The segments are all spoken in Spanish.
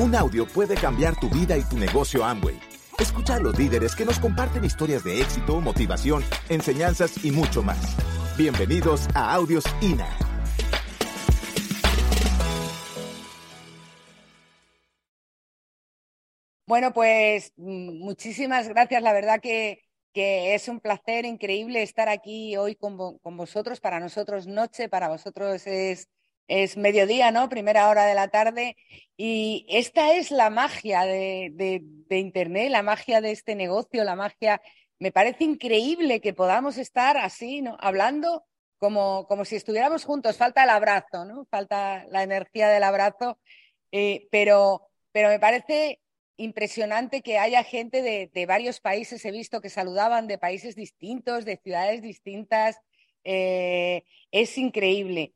Un audio puede cambiar tu vida y tu negocio Amway. Escucha a los líderes que nos comparten historias de éxito, motivación, enseñanzas y mucho más. Bienvenidos a Audios INA. Bueno, pues mm, muchísimas gracias. La verdad que, es un placer increíble estar aquí hoy con, vosotros. Para nosotros noche, para vosotros es, es, mediodía, ¿no? Primera hora de la tarde. Y esta es la magia de, Internet, la magia de este negocio, la magia. Me parece increíble que podamos estar así, ¿no? Hablando como, como si estuviéramos juntos. Falta el abrazo, ¿no? Falta la energía del abrazo. Eh, pero, pero me parece impresionante que haya gente de, varios países, he visto que saludaban de países distintos, de ciudades distintas. Eh, es increíble.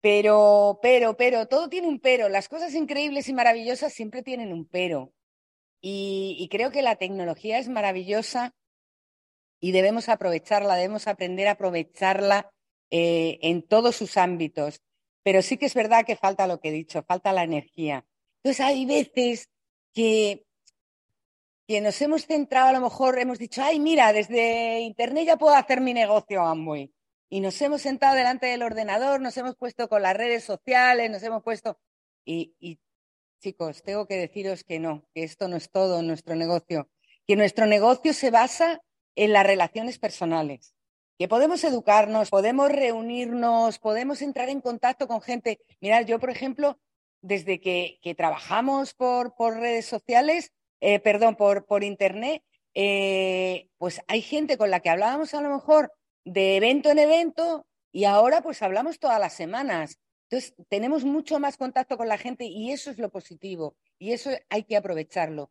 Pero, pero, pero, todo tiene un pero. Las cosas increíbles y maravillosas siempre tienen un pero. Y, creo que la tecnología es maravillosa y debemos aprovecharla, debemos aprender a aprovecharla eh, en todos sus ámbitos. Pero sí que es verdad que falta lo que he dicho, falta la energía. Entonces hay veces que, que nos hemos centrado, a lo mejor hemos dicho, ay, mira, desde Internet ya puedo hacer mi negocio Amway. Y nos hemos sentado delante del ordenador, nos hemos puesto con las redes sociales, nos hemos puesto... Y, chicos, tengo que deciros que no, que esto no es todo nuestro negocio, que nuestro negocio se basa en las relaciones personales, que podemos educarnos, podemos reunirnos, podemos entrar en contacto con gente. Mirad, yo, por ejemplo, desde que, trabajamos por, redes sociales, eh, perdón, por, por Internet, eh, pues hay gente con la que hablábamos a lo mejor de evento en evento y ahora pues hablamos todas las semanas. Entonces, tenemos mucho más contacto con la gente y eso es lo positivo y eso hay que aprovecharlo.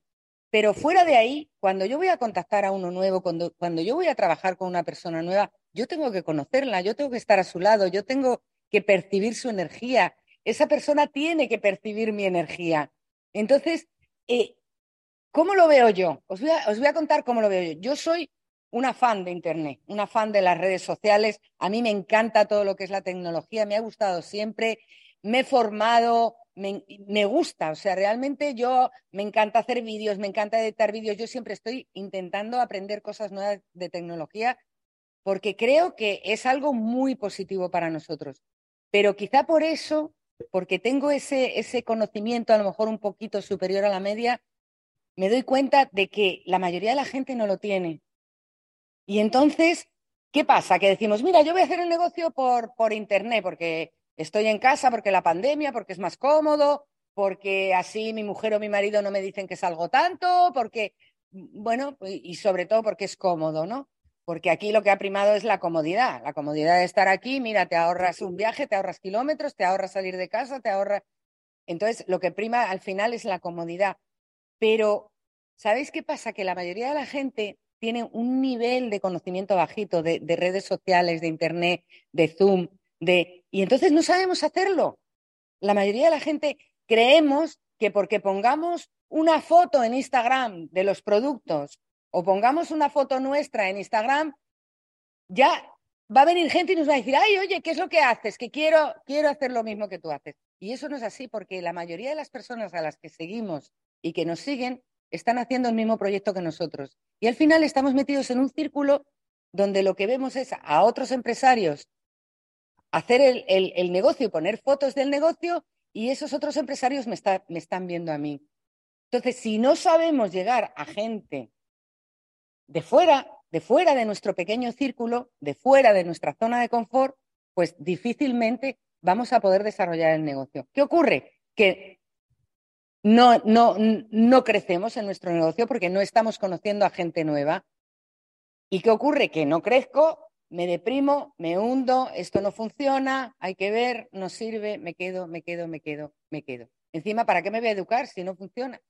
Pero fuera de ahí, cuando yo voy a contactar a uno nuevo, cuando, cuando yo voy a trabajar con una persona nueva, yo tengo que conocerla, yo tengo que estar a su lado, yo tengo que percibir su energía, esa persona tiene que percibir mi energía. Entonces, eh, ¿cómo lo veo yo? Os voy, a, contar cómo lo veo yo. Yo soy una fan de Internet, una fan de las redes sociales. A mí me encanta todo lo que es la tecnología, me ha gustado siempre, me he formado, me, me, gusta, o sea, realmente yo me encanta hacer vídeos, me encanta editar vídeos, yo siempre estoy intentando aprender cosas nuevas de tecnología porque creo que es algo muy positivo para nosotros. Pero quizá por eso porque tengo ese, ese conocimiento a lo mejor un poquito superior a la media, me doy cuenta de que la mayoría de la gente no lo tiene. Y entonces, ¿qué pasa? Que decimos, mira, yo voy a hacer el negocio por, por Internet, porque estoy en casa, porque la pandemia, porque es más cómodo, porque así mi mujer o mi marido no me dicen que salgo tanto, porque, bueno, y sobre todo porque es cómodo, ¿no? porque aquí lo que ha primado es la comodidad, la comodidad de estar aquí, mira, te ahorras un viaje, te ahorras kilómetros, te ahorras salir de casa, te ahorras... Entonces, lo que prima al final es la comodidad. Pero, ¿sabéis qué pasa? Que la mayoría de la gente tiene un nivel de conocimiento bajito de, de redes sociales, de Internet, de Zoom, de... Y entonces no sabemos hacerlo. La mayoría de la gente creemos que porque pongamos una foto en Instagram de los productos o pongamos una foto nuestra en Instagram, ya va a venir gente y nos va a decir, ay, oye, ¿qué es lo que haces? Que quiero, quiero hacer lo mismo que tú haces. Y eso no es así, porque la mayoría de las personas a las que seguimos y que nos siguen están haciendo el mismo proyecto que nosotros. Y al final estamos metidos en un círculo donde lo que vemos es a otros empresarios hacer el, el, negocio, poner fotos del negocio, y esos otros empresarios me, me están viendo a mí. Entonces, si no sabemos llegar a gente de fuera, de fuera de nuestro pequeño círculo, de fuera de nuestra zona de confort, pues difícilmente vamos a poder desarrollar el negocio. ¿Qué ocurre? Que no, no, no crecemos en nuestro negocio porque no estamos conociendo a gente nueva. ¿Y qué ocurre? Que no crezco, me deprimo, me hundo, esto no funciona, hay que ver, no sirve, me quedo, me quedo, me quedo, me quedo. Encima, ¿para qué me voy a educar si no funciona?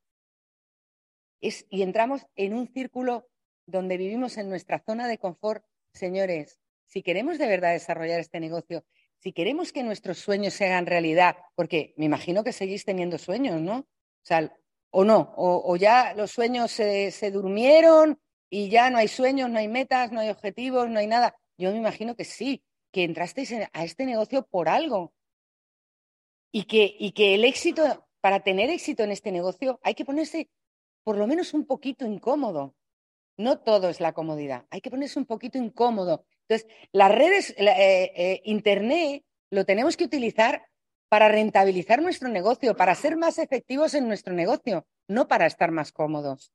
Es, y entramos en un círculo donde vivimos en nuestra zona de confort, señores, si queremos de verdad desarrollar este negocio, si queremos que nuestros sueños se hagan realidad, porque me imagino que seguís teniendo sueños, ¿no? O sea, o no, o, ya los sueños se, durmieron y ya no hay sueños, no hay metas, no hay objetivos, no hay nada. Yo me imagino que sí, que entrasteis a este negocio por algo y que, y que el éxito para tener éxito en este negocio hay que ponerse por lo menos un poquito incómodo. No todo es la comodidad, hay que ponerse un poquito incómodo. Entonces, las redes, eh, eh, Internet, lo tenemos que utilizar para rentabilizar nuestro negocio, para ser más efectivos en nuestro negocio, no para estar más cómodos.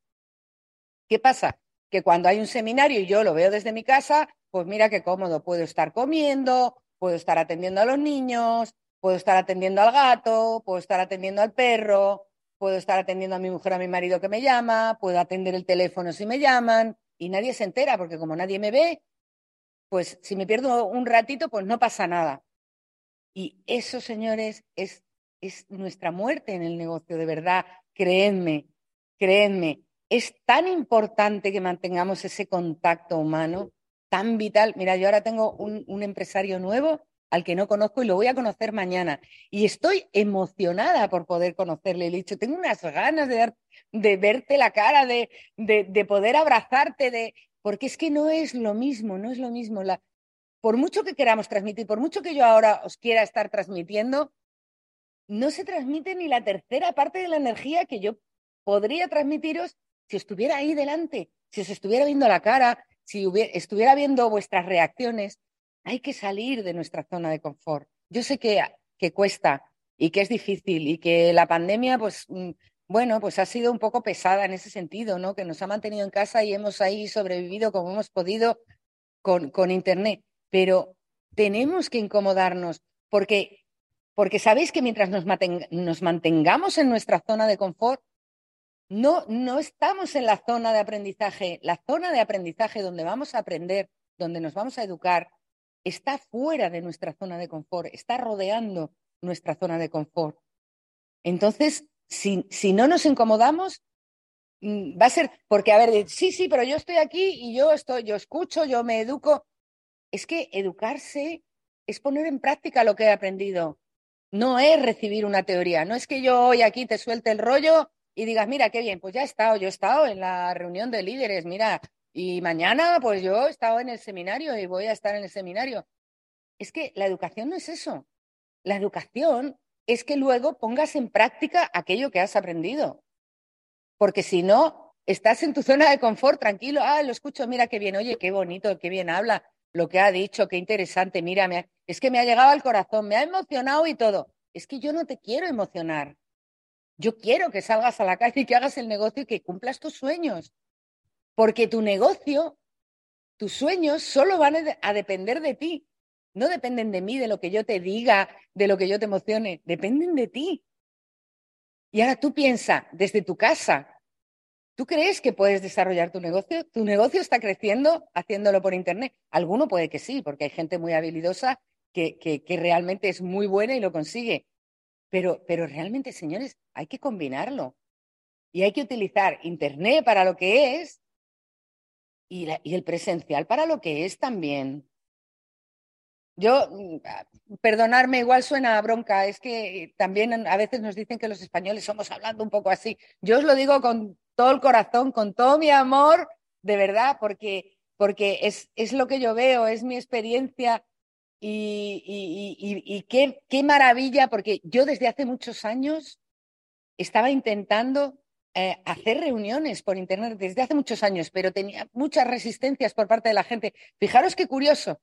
¿Qué pasa? Que cuando hay un seminario y yo lo veo desde mi casa, pues mira qué cómodo, puedo estar comiendo, puedo estar atendiendo a los niños, puedo estar atendiendo al gato, puedo estar atendiendo al perro, puedo estar atendiendo a mi mujer, a mi marido que me llama, puedo atender el teléfono si me llaman y nadie se entera porque como nadie me ve, pues si me pierdo un ratito, pues no pasa nada. Y eso, señores, es, es nuestra muerte en el negocio, de verdad, créenme, créenme. Es tan importante que mantengamos ese contacto humano, tan vital. Mira, yo ahora tengo un, un empresario nuevo al que no conozco y lo voy a conocer mañana. Y estoy emocionada por poder conocerle. Le he dicho, tengo unas ganas de, de verte la cara, de, de, poder abrazarte, de... porque es que no es lo mismo, no es lo mismo. La... Por mucho que queramos transmitir, por mucho que yo ahora os quiera estar transmitiendo, no se transmite ni la tercera parte de la energía que yo podría transmitiros si estuviera ahí delante, si os estuviera viendo la cara, si estuviera viendo vuestras reacciones. Hay que salir de nuestra zona de confort. Yo sé que, que cuesta y que es difícil y que la pandemia, pues, mm, bueno, pues ha sido un poco pesada en ese sentido, ¿no? Que nos ha mantenido en casa y hemos ahí sobrevivido como hemos podido con, con Internet. Pero tenemos que incomodarnos porque, porque sabéis que mientras nos, nos mantengamos en nuestra zona de confort, no, no estamos en la zona de aprendizaje. La zona de aprendizaje donde vamos a aprender, donde nos vamos a educar, está fuera de nuestra zona de confort, está rodeando nuestra zona de confort. Entonces, si, si no nos incomodamos, mm, va a ser, porque a ver, sí, sí, pero yo estoy aquí y yo estoy, yo escucho, yo me educo. Es que educarse es poner en práctica lo que he aprendido. No es recibir una teoría, no es que yo hoy aquí te suelte el rollo y digas, mira, qué bien, pues ya he estado, yo he estado en la reunión de líderes, mira, y mañana, pues yo he estado en el seminario y voy a estar en el seminario. Es que la educación no es eso. La educación es que luego pongas en práctica aquello que has aprendido. Porque si no, estás en tu zona de confort, tranquilo, ah, lo escucho, mira qué bien, oye, qué bonito, qué bien habla, lo que ha dicho, qué interesante, mira, es que me ha llegado al corazón, me ha emocionado y todo. Es que yo no te quiero emocionar. Yo quiero que salgas a la calle y que hagas el negocio y que cumplas tus sueños. Porque tu negocio, tus sueños solo van a depender de ti. No dependen de mí, de lo que yo te diga, de lo que yo te emocione. Dependen de ti. Y ahora tú piensa desde tu casa. ¿Tú crees que puedes desarrollar tu negocio? ¿Tu negocio está creciendo haciéndolo por Internet? Alguno puede que sí, porque hay gente muy habilidosa que, que, realmente es muy buena y lo consigue. Pero, pero realmente, señores, hay que combinarlo. Y hay que utilizar Internet para lo que es y, el presencial para lo que es también. Yo, mm, perdonarme, igual suena a bronca, es que también a veces nos dicen que los españoles somos hablando un poco así. Yo os lo digo con todo el corazón, con todo mi amor, de verdad, porque, porque es, es lo que yo veo, es mi experiencia y, y, y qué, qué maravilla, porque yo desde hace muchos años estaba intentando eh, hacer reuniones por Internet desde hace muchos años, pero tenía muchas resistencias por parte de la gente. Fijaros qué curioso.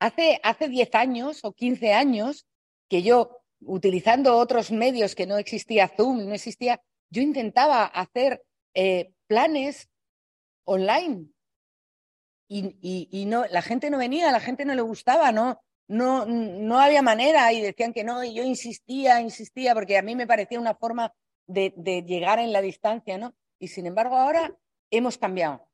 Hace, hace 10 años o 15 años que yo, utilizando otros medios que no existía Zoom, no existía, yo intentaba hacer eh, planes online y, no, la gente no venía, la gente no le gustaba, no, no, no había manera y decían que no, y yo insistía, insistía, porque a mí me parecía una forma de, llegar en la distancia, ¿no? Y sin embargo ahora hemos cambiado.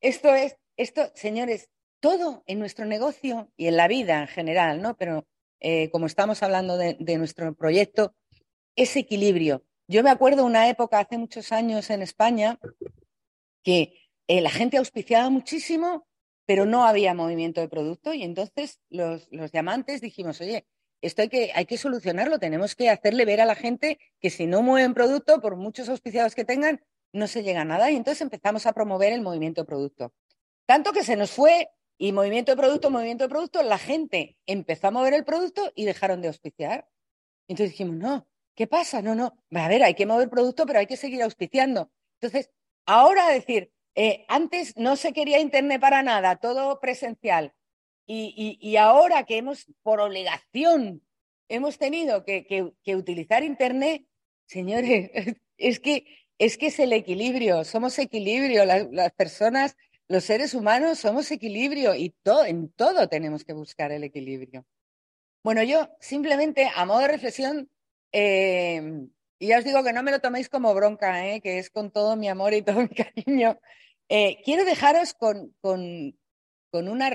Esto es, esto, señores, todo en nuestro negocio y en la vida en general, ¿no? Pero eh, como estamos hablando de, nuestro proyecto, es equilibrio. Yo me acuerdo una época hace muchos años en España que eh, la gente auspiciaba muchísimo, pero no había movimiento de producto y entonces los, los diamantes dijimos, oye, esto hay que, hay que solucionarlo, tenemos que hacerle ver a la gente que si no mueven producto, por muchos auspiciados que tengan, no se llega a nada. Y entonces empezamos a promover el movimiento de producto. Tanto que se nos fue y movimiento de producto, movimiento de producto, la gente empezó a mover el producto y dejaron de auspiciar. Entonces dijimos, no, ¿qué pasa? No, no, a ver, hay que mover producto, pero hay que seguir auspiciando. Entonces, ahora decir, eh, antes no se quería Internet para nada, todo presencial. Y, ahora que hemos, por obligación, hemos tenido que, utilizar Internet, señores, es que, es que es el equilibrio, somos equilibrio, las, personas, los seres humanos somos equilibrio y en todo tenemos que buscar el equilibrio. Bueno, yo simplemente a modo de reflexión, eh, y ya os digo que no me lo toméis como bronca, eh, que es con todo mi amor y todo mi cariño, eh, quiero dejaros con, con, con, una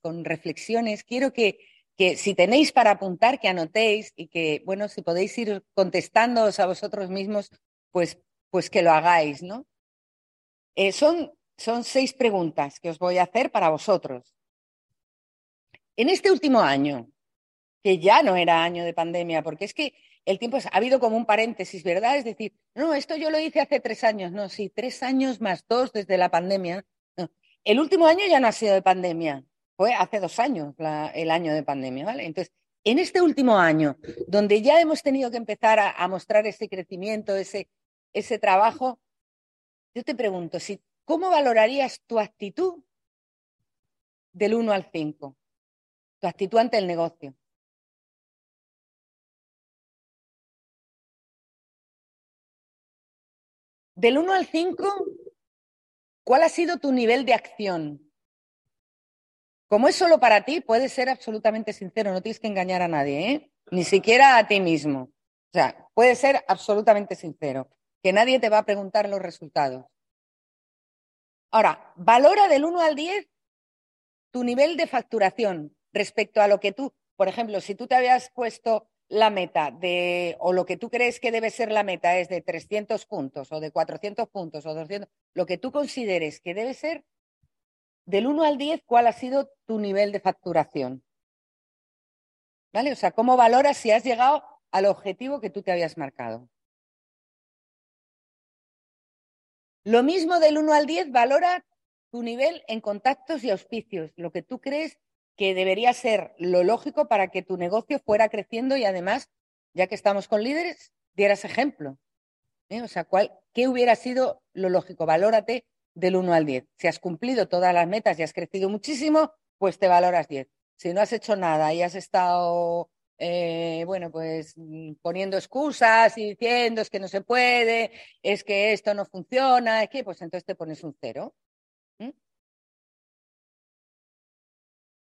con reflexiones. Quiero que, que, si tenéis para apuntar, que anotéis y que, bueno, si podéis ir contestándoos a vosotros mismos, pues, pues que lo hagáis, ¿no? Eh, son, son seis preguntas que os voy a hacer para vosotros. En este último año, que ya no era año de pandemia, porque es que el tiempo ha habido como un paréntesis, ¿verdad? Es decir, no, esto yo lo hice hace tres años, no, sí, tres años más dos desde la pandemia. El último año ya no ha sido de pandemia, fue hace dos años el año de pandemia, ¿vale? Entonces, en este último año, donde ya hemos tenido que empezar a, mostrar ese crecimiento, ese, ese trabajo, yo te pregunto, ¿cómo valorarías tu actitud del 1 al 5? Tu actitud ante el negocio. Del 1 al 5, ¿cuál ha sido tu nivel de acción? Como es solo para ti, puedes ser absolutamente sincero, no tienes que engañar a nadie, ¿eh? ni siquiera a ti mismo. O sea, puedes ser absolutamente sincero, que nadie te va a preguntar los resultados. Ahora, valora del 1 al 10 tu nivel de facturación respecto a lo que tú, por ejemplo, si tú te habías puesto la meta de, o lo que tú crees que debe ser la meta es de 300 puntos o de 400 puntos o 200, lo que tú consideres que debe ser, del 1 al 10, ¿cuál ha sido tu nivel de facturación? ¿Vale? O sea, ¿cómo valoras si has llegado al objetivo que tú te habías marcado? Lo mismo del 1 al 10, valora tu nivel en contactos y auspicios, lo que tú crees que debería ser lo lógico para que tu negocio fuera creciendo y además, ya que estamos con líderes, dieras ejemplo. ¿eh? O sea, ¿cuál, ¿qué hubiera sido lo lógico? Valórate del 1 al 10. Si has cumplido todas las metas y has crecido muchísimo, pues te valoras 10. Si no has hecho nada y has estado, eh, bueno, pues mm, poniendo excusas y diciendo es que no se puede, es que esto no funciona, es que, pues entonces te pones un cero.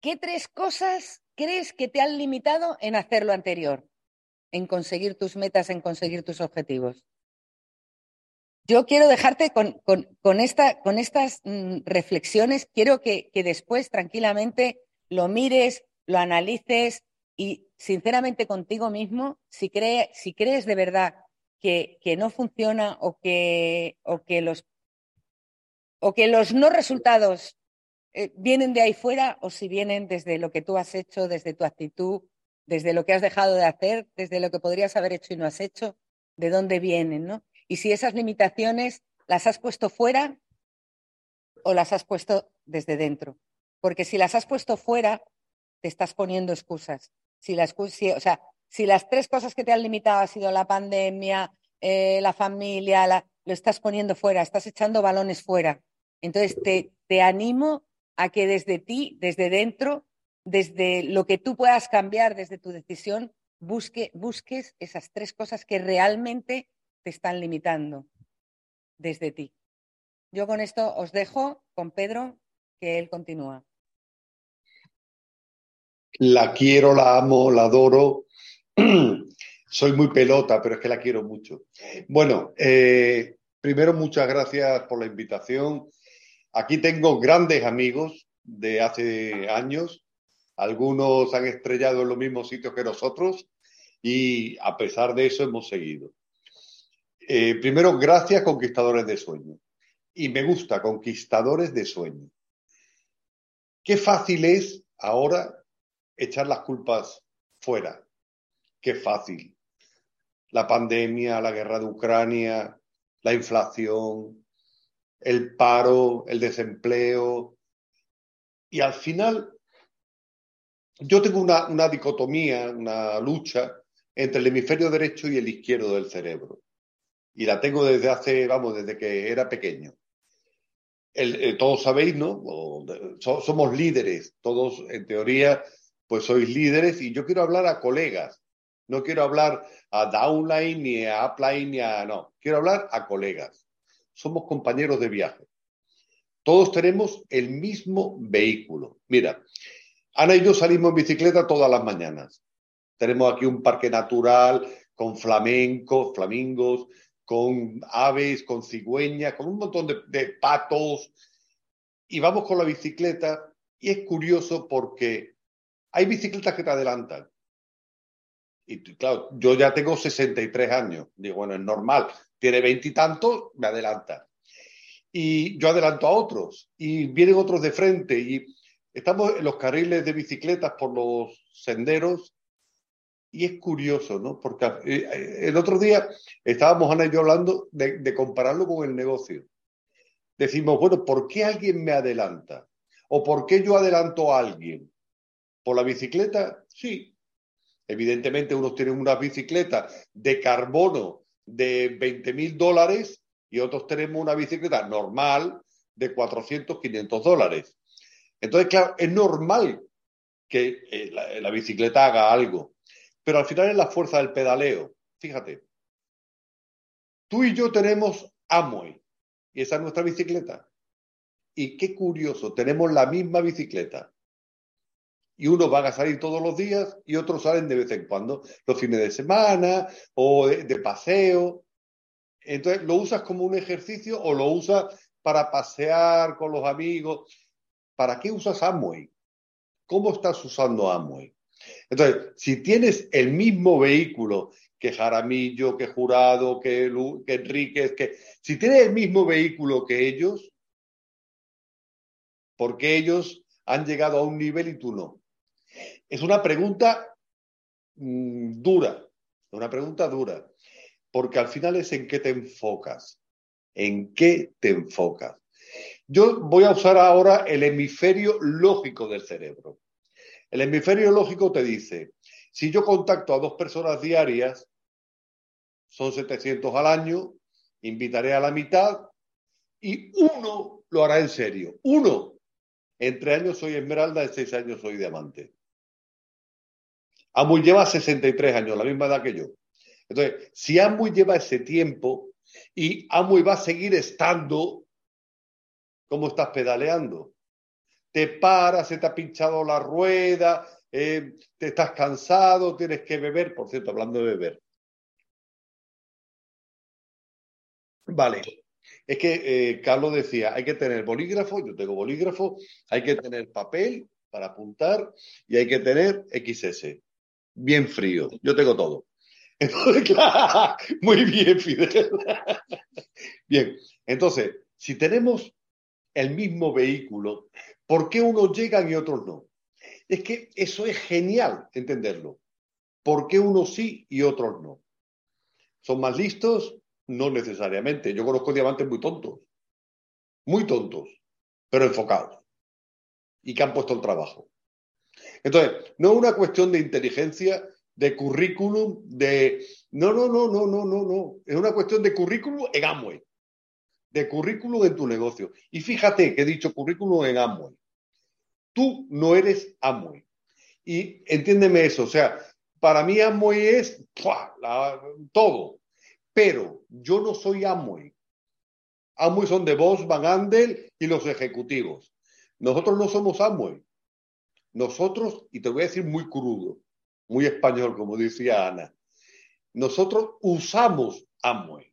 ¿Qué tres cosas crees que te han limitado en hacer lo anterior? En conseguir tus metas, en conseguir tus objetivos. Yo quiero dejarte con, estas mm, reflexiones. Quiero que, después tranquilamente lo mires, lo analices y sinceramente contigo mismo, si, crees de verdad que, no funciona o que los o que los no resultados eh, vienen de ahí fuera o si vienen desde lo que tú has hecho, desde tu actitud, desde lo que has dejado de hacer, desde lo que podrías haber hecho y no has hecho, de dónde vienen, ¿no? Y si esas limitaciones las has puesto fuera o las has puesto desde dentro. Porque si las has puesto fuera, te estás poniendo excusas. Si las, o sea, si las tres cosas que te han limitado ha sido la pandemia, eh, la familia, lo estás poniendo fuera, estás echando balones fuera. Entonces te, te animo a que desde ti, desde dentro, desde lo que tú puedas cambiar, desde tu decisión, busque, busques esas tres cosas que realmente te están limitando desde ti. Yo con esto os dejo con Pedro, que él continúa. La quiero, la amo, la adoro. Soy muy pelota, pero es que la quiero mucho. Bueno, eh, primero muchas gracias por la invitación. Aquí tengo grandes amigos de hace años. Algunos han estrellado en los mismos sitios que nosotros y a pesar de eso hemos seguido. Eh, primero, gracias conquistadores de sueño. Y me gusta, conquistadores de sueño. Qué fácil es ahora echar las culpas fuera. Qué fácil. La pandemia, la guerra de Ucrania, la inflación, el paro, el desempleo. Y al final, yo tengo una, dicotomía, una lucha entre el hemisferio derecho y el izquierdo del cerebro. Y la tengo desde hace, vamos, desde que era pequeño. Eh, todos sabéis, ¿no? somos líderes, todos en teoría, pues sois líderes y yo quiero hablar a colegas, no quiero hablar a downline ni a upline ni a, no, quiero hablar a colegas. Somos compañeros de viaje. Todos tenemos el mismo vehículo. Mira, Ana y yo salimos en bicicleta todas las mañanas. Tenemos aquí un parque natural con flamencos, flamingos, con aves, con cigüeñas, con un montón de, patos. Y vamos con la bicicleta y es curioso porque hay bicicletas que te adelantan. Y claro, yo ya tengo 63 años. Digo, bueno, es normal. Tiene veintitantos, me adelanta. Y yo adelanto a otros. Y vienen otros de frente. Y estamos en los carriles de bicicletas por los senderos y es curioso, ¿no? Porque eh, el otro día estábamos Ana y yo hablando de, compararlo con el negocio. Decimos, bueno, ¿por qué alguien me adelanta? ¿O por qué yo adelanto a alguien? ¿Por la bicicleta? Sí. Evidentemente, unos tienen una bicicleta de carbono de 20 mil dólares y otros tenemos una bicicleta normal de 400, 500 dólares. Entonces, claro, es normal que eh, la bicicleta haga algo. Pero al final es la fuerza del pedaleo. Fíjate. Tú y yo tenemos Amway y esa es nuestra bicicleta. Y qué curioso, tenemos la misma bicicleta. Y unos van a salir todos los días y otros salen de vez en cuando, los fines de semana o de, de paseo. Entonces, ¿lo usas como un ejercicio o lo usas para pasear con los amigos? ¿Para qué usas Amway? ¿Cómo estás usando Amway? Entonces, si tienes el mismo vehículo que Jaramillo, que Jurado, que, que Enríquez, que si tienes el mismo vehículo que ellos, ¿por qué ellos han llegado a un nivel y tú no? Es una pregunta mm, dura, una pregunta dura, porque al final es en qué te enfocas, en qué te enfocas. Yo voy a usar ahora el hemisferio lógico del cerebro. El hemisferio lógico te dice, si yo contacto a dos personas diarias, son 700 al año, invitaré a la mitad y uno lo hará en serio. Uno. En tres años soy esmeralda, en seis años soy diamante. Amuy lleva 63 años, la misma edad que yo. Entonces, si Amuy lleva ese tiempo y Amuy va a seguir estando, ¿cómo estás pedaleando? te paras, se te ha pinchado la rueda, eh, te estás cansado, tienes que beber. Por cierto, hablando de beber. Vale. Es que eh, Carlos decía, hay que tener bolígrafo, yo tengo bolígrafo, hay que tener papel para apuntar y hay que tener XS. Bien frío. Yo tengo todo. muy bien, Fidel. bien, entonces, si tenemos el mismo vehículo, ¿Por qué unos llegan y otros no? Es que eso es genial entenderlo. ¿Por qué unos sí y otros no? ¿Son más listos? No necesariamente. Yo conozco diamantes muy tontos, muy tontos, pero enfocados y que han puesto el trabajo. Entonces, no es una cuestión de inteligencia, de currículum, de... No, no, no, no, no, no, no. Es una cuestión de currículum en Amway de currículum en tu negocio. Y fíjate que he dicho currículum en Amway. Tú no eres Amway. Y entiéndeme eso, o sea, para mí Amway es todo, pero yo no soy Amway. Amway son de Boss, Van Andel y los ejecutivos. Nosotros no somos Amway. Nosotros, y te voy a decir muy crudo, muy español, como decía Ana, nosotros usamos Amway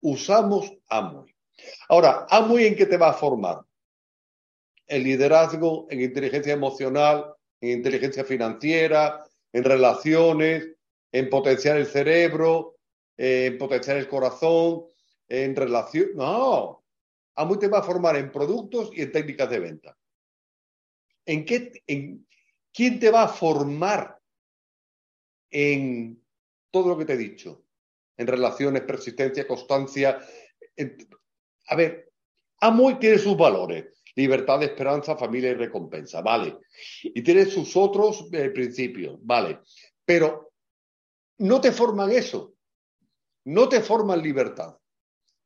usamos Amway. Ahora, Amway en qué te va a formar? En liderazgo, en inteligencia emocional, en inteligencia financiera, en relaciones, en potenciar el cerebro, en potenciar el corazón, en relación. No, Amway te va a formar en productos y en técnicas de venta. ¿En qué, en, ¿Quién te va a formar en todo lo que te he dicho? en relaciones, persistencia, constancia. A ver, Amway tiene sus valores, libertad, esperanza, familia y recompensa, vale. Y tiene sus otros eh, principios, vale. Pero no te forman eso, no te forman libertad.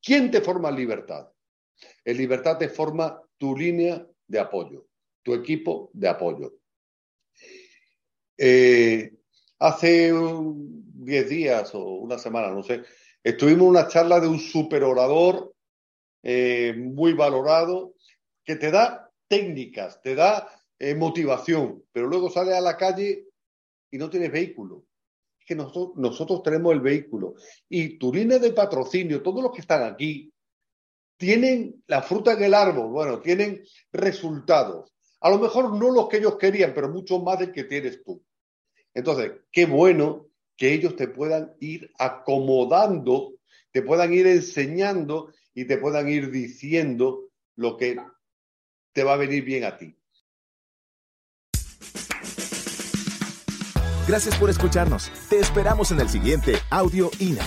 ¿Quién te forma libertad? En libertad te forma tu línea de apoyo, tu equipo de apoyo. Eh, hace 10 días o una semana, no sé, estuvimos en una charla de un superorador eh, muy valorado que te da técnicas, te da eh, motivación, pero luego sales a la calle y no tienes vehículo. Es que nosotros, nosotros tenemos el vehículo y tu línea de patrocinio, todos los que están aquí, tienen la fruta en el árbol, bueno, tienen resultados. A lo mejor no los que ellos querían, pero mucho más del que tienes tú. Entonces, qué bueno que ellos te puedan ir acomodando, te puedan ir enseñando y te puedan ir diciendo lo que te va a venir bien a ti. Gracias por escucharnos. Te esperamos en el siguiente Audio INA.